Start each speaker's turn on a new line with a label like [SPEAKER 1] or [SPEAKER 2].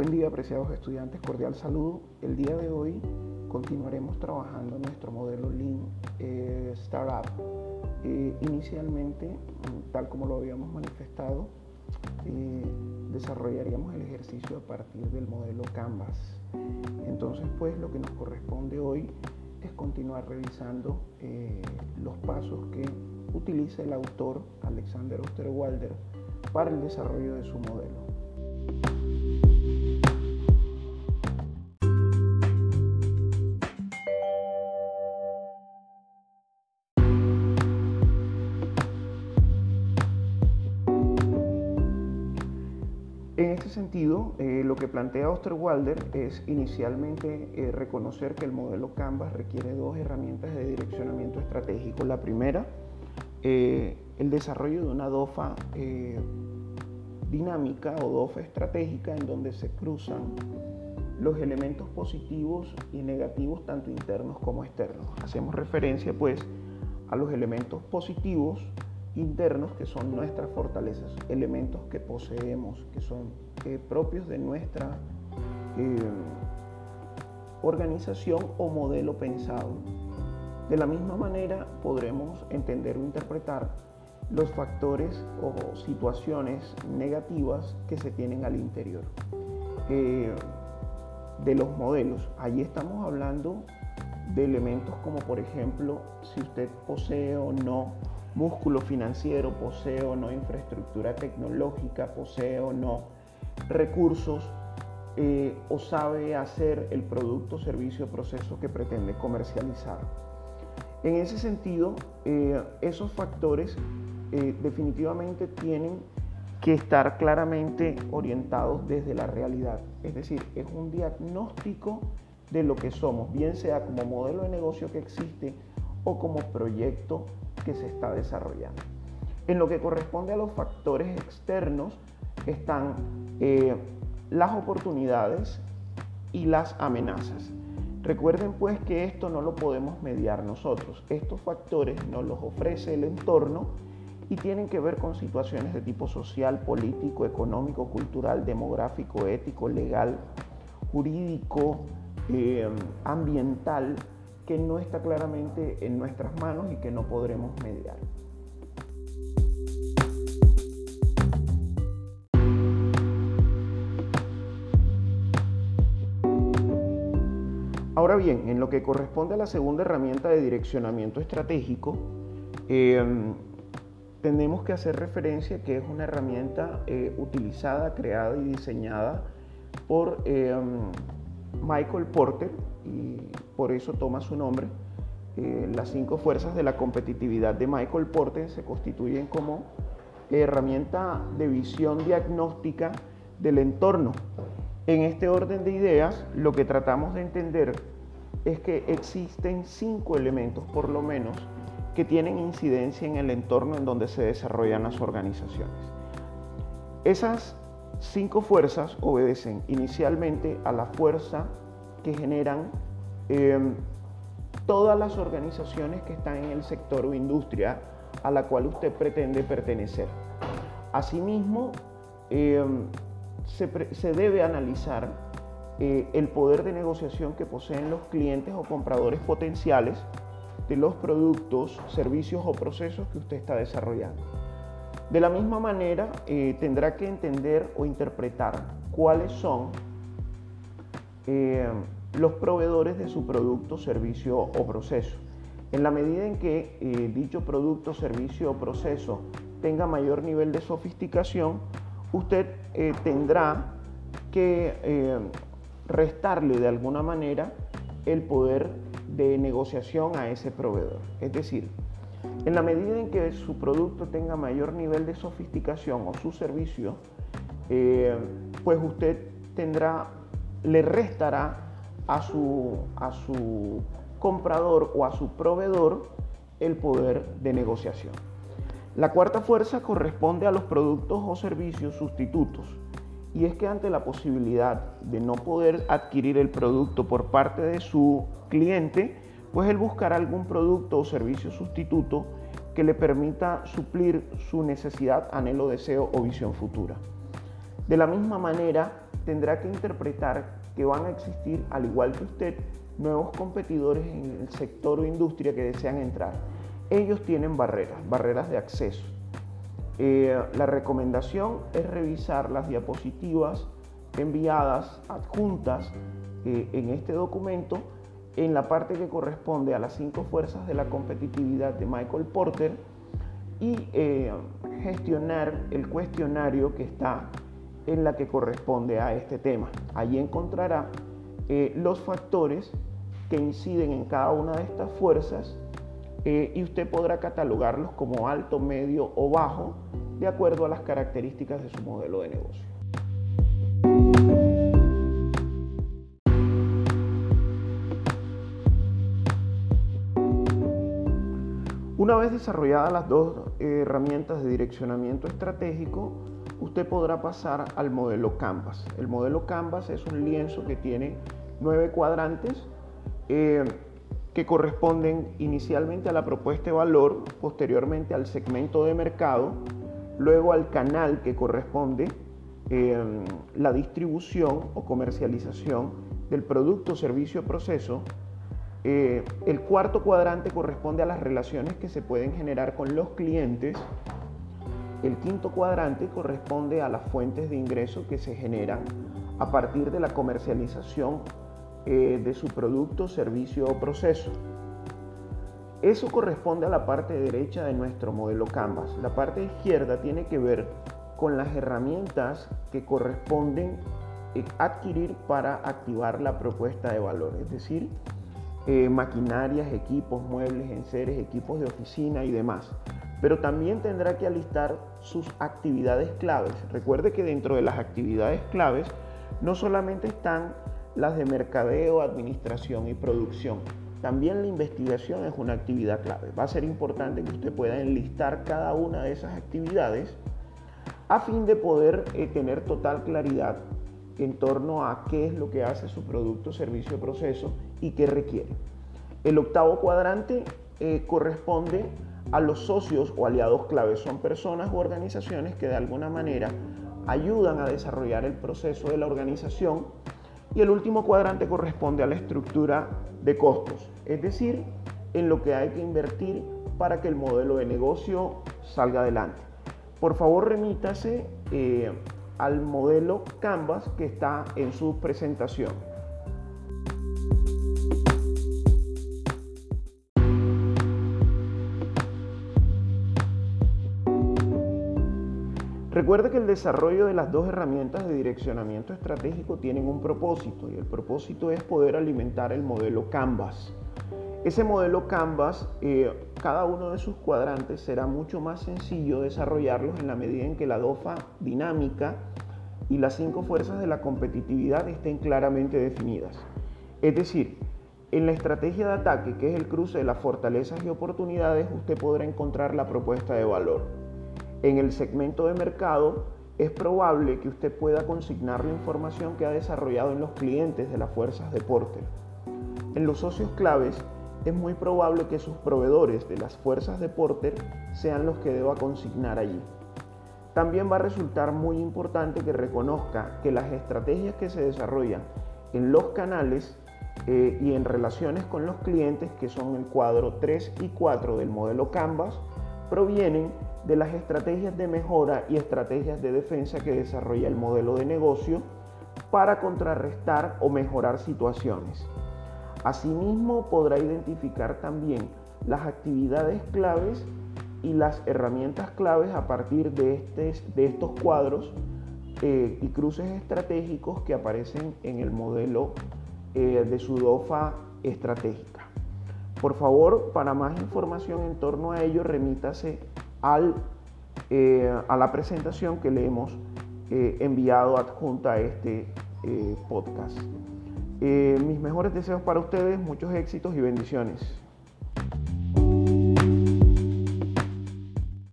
[SPEAKER 1] Buen día, apreciados estudiantes, cordial saludo. El día de hoy continuaremos trabajando nuestro modelo Lean eh, Startup. Eh, inicialmente, tal como lo habíamos manifestado, eh, desarrollaríamos el ejercicio a partir del modelo Canvas. Entonces, pues lo que nos corresponde hoy es continuar revisando los pasos que utiliza el autor Alexander Osterwalder para el desarrollo de su modelo. En sentido, eh, lo que plantea Osterwalder es inicialmente eh, reconocer que el modelo Canvas requiere dos herramientas de direccionamiento estratégico. La primera, eh, el desarrollo de una DOFA dinámica o DOFA estratégica en donde se cruzan los elementos positivos y negativos tanto internos como externos. Hacemos referencia pues a los elementos positivos internos que son nuestras fortalezas, elementos que poseemos, que son eh, propios de nuestra eh, organización o modelo pensado. De la misma manera podremos entender o interpretar los factores o situaciones negativas que se tienen al interior eh, de los modelos. Allí estamos hablando de elementos como por ejemplo si usted posee o no músculo financiero, posee o no infraestructura tecnológica, posee o no recursos eh, o sabe hacer el producto, servicio o proceso que pretende comercializar. En ese sentido, eh, esos factores eh, definitivamente tienen que estar claramente orientados desde la realidad. Es decir, es un diagnóstico de lo que somos, bien sea como modelo de negocio que existe o como proyecto que se está desarrollando. En lo que corresponde a los factores externos están eh, las oportunidades y las amenazas. Recuerden pues que esto no lo podemos mediar nosotros. Estos factores nos los ofrece el entorno y tienen que ver con situaciones de tipo social, político, económico, cultural, demográfico, ético, legal, jurídico, eh, ambiental, que no está claramente en nuestras manos y que no podremos mediar. Ahora bien, en lo que corresponde a la segunda herramienta de direccionamiento estratégico, em, tenemos que hacer referencia que es una herramienta eh, utilizada, creada y diseñada por em, Michael Porter, y por eso toma su nombre. Eh, las cinco fuerzas de la competitividad de Michael Porter se constituyen como herramienta de visión diagnóstica del entorno. En este orden de ideas, lo que tratamos de entender es que existen cinco elementos, por lo menos, que tienen incidencia en el entorno en donde se desarrollan las organizaciones. Esas cinco fuerzas obedecen inicialmente a la fuerza que generan em, todas las organizaciones que están en el sector o industria a la cual usted pretende pertenecer. Asimismo, em, se, debe analizar eh, el poder de negociación que poseen los clientes o compradores potenciales de los productos, servicios o procesos que usted está desarrollando. De la misma manera, eh, tendrá que entender o interpretar cuáles son eh, los proveedores de su producto, servicio o proceso. En la medida en que dicho producto, servicio o proceso tenga mayor nivel de sofisticación, usted tendrá que restarle de alguna manera el poder de negociación a ese proveedor. Es decir, en la medida en que su producto tenga mayor nivel de sofisticación o su servicio, eh, pues usted tendrá, le restará a su, a su comprador o a su proveedor el poder de negociación. La cuarta fuerza corresponde a los productos o servicios sustitutos. Y es que ante la posibilidad de no poder adquirir el producto por parte de su cliente, pues él buscará algún producto o servicio sustituto que le permita suplir su necesidad, anhelo, deseo o visión futura. De la misma manera, tendrá que interpretar que van a existir, al igual que usted, nuevos competidores en el sector o industria que desean entrar. Ellos tienen barreras, barreras de acceso. Eh, la recomendación es revisar las diapositivas enviadas, adjuntas eh, en este documento, en la parte que corresponde a las cinco fuerzas de la competitividad de Michael Porter y eh, gestionar el cuestionario que está en la que corresponde a este tema. Allí encontrará los factores que inciden en cada una de estas fuerzas eh, y usted podrá catalogarlos como alto, medio o bajo de acuerdo a las características de su modelo de negocio. Una vez desarrolladas las dos herramientas de direccionamiento estratégico, usted podrá pasar al modelo Canvas. El modelo Canvas es un lienzo que tiene nueve cuadrantes eh, que corresponden inicialmente a la propuesta de valor, posteriormente al segmento de mercado, luego al canal que corresponde eh, la distribución o comercialización del producto, servicio o proceso. Eh, el cuarto cuadrante corresponde a las relaciones que se pueden generar con los clientes. El quinto cuadrante corresponde a las fuentes de ingreso que se generan a partir de la comercialización eh, de su producto, servicio o proceso. Eso corresponde a la parte derecha de nuestro modelo Canvas. La parte izquierda tiene que ver con las herramientas que corresponden eh, adquirir para activar la propuesta de valor, es decir, eh, maquinarias, equipos, muebles, enseres, equipos de oficina y demás. Pero también tendrá que alistar sus actividades claves. Recuerde que dentro de las actividades claves no solamente están las de mercadeo, administración y producción. También la investigación es una actividad clave. Va a ser importante que usted pueda enlistar cada una de esas actividades a fin de poder eh, tener total claridad en torno a qué es lo que hace su producto, servicio proceso y qué requiere. El octavo cuadrante eh, corresponde a los socios o aliados claves. Son personas u organizaciones que de alguna manera ayudan a desarrollar el proceso de la organización y el último cuadrante corresponde a la estructura de costos, es decir, en lo que hay que invertir para que el modelo de negocio salga adelante. Por favor, remítase eh, al modelo Canvas que está en su presentación. Recuerde que el desarrollo de las dos herramientas de direccionamiento estratégico tienen un propósito y el propósito es poder alimentar el modelo Canvas. Ese modelo Canvas, eh, cada uno de sus cuadrantes será mucho más sencillo desarrollarlos en la medida en que la DOFA dinámica y las cinco fuerzas de la competitividad estén claramente definidas. Es decir, en la estrategia de ataque, que es el cruce de las fortalezas y oportunidades, usted podrá encontrar la propuesta de valor. En el segmento de mercado es probable que usted pueda consignar la información que ha desarrollado en los clientes de las fuerzas de Porter. En los socios claves es muy probable que sus proveedores de las fuerzas de Porter sean los que deba consignar allí. También va a resultar muy importante que reconozca que las estrategias que se desarrollan en los canales eh, y en relaciones con los clientes, que son el cuadro 3 y 4 del modelo Canvas, provienen de las estrategias de mejora y estrategias de defensa que desarrolla el modelo de negocio para contrarrestar o mejorar situaciones. Asimismo, podrá identificar también las actividades claves y las herramientas claves a partir de, este, estos cuadros eh, y cruces estratégicos que aparecen en el modelo eh, de Sudofa estratégica. Por favor, para más información en torno a ello, remítase eh, a la presentación que le hemos eh, enviado adjunta a este eh, podcast. mis mejores deseos para ustedes, muchos éxitos y bendiciones.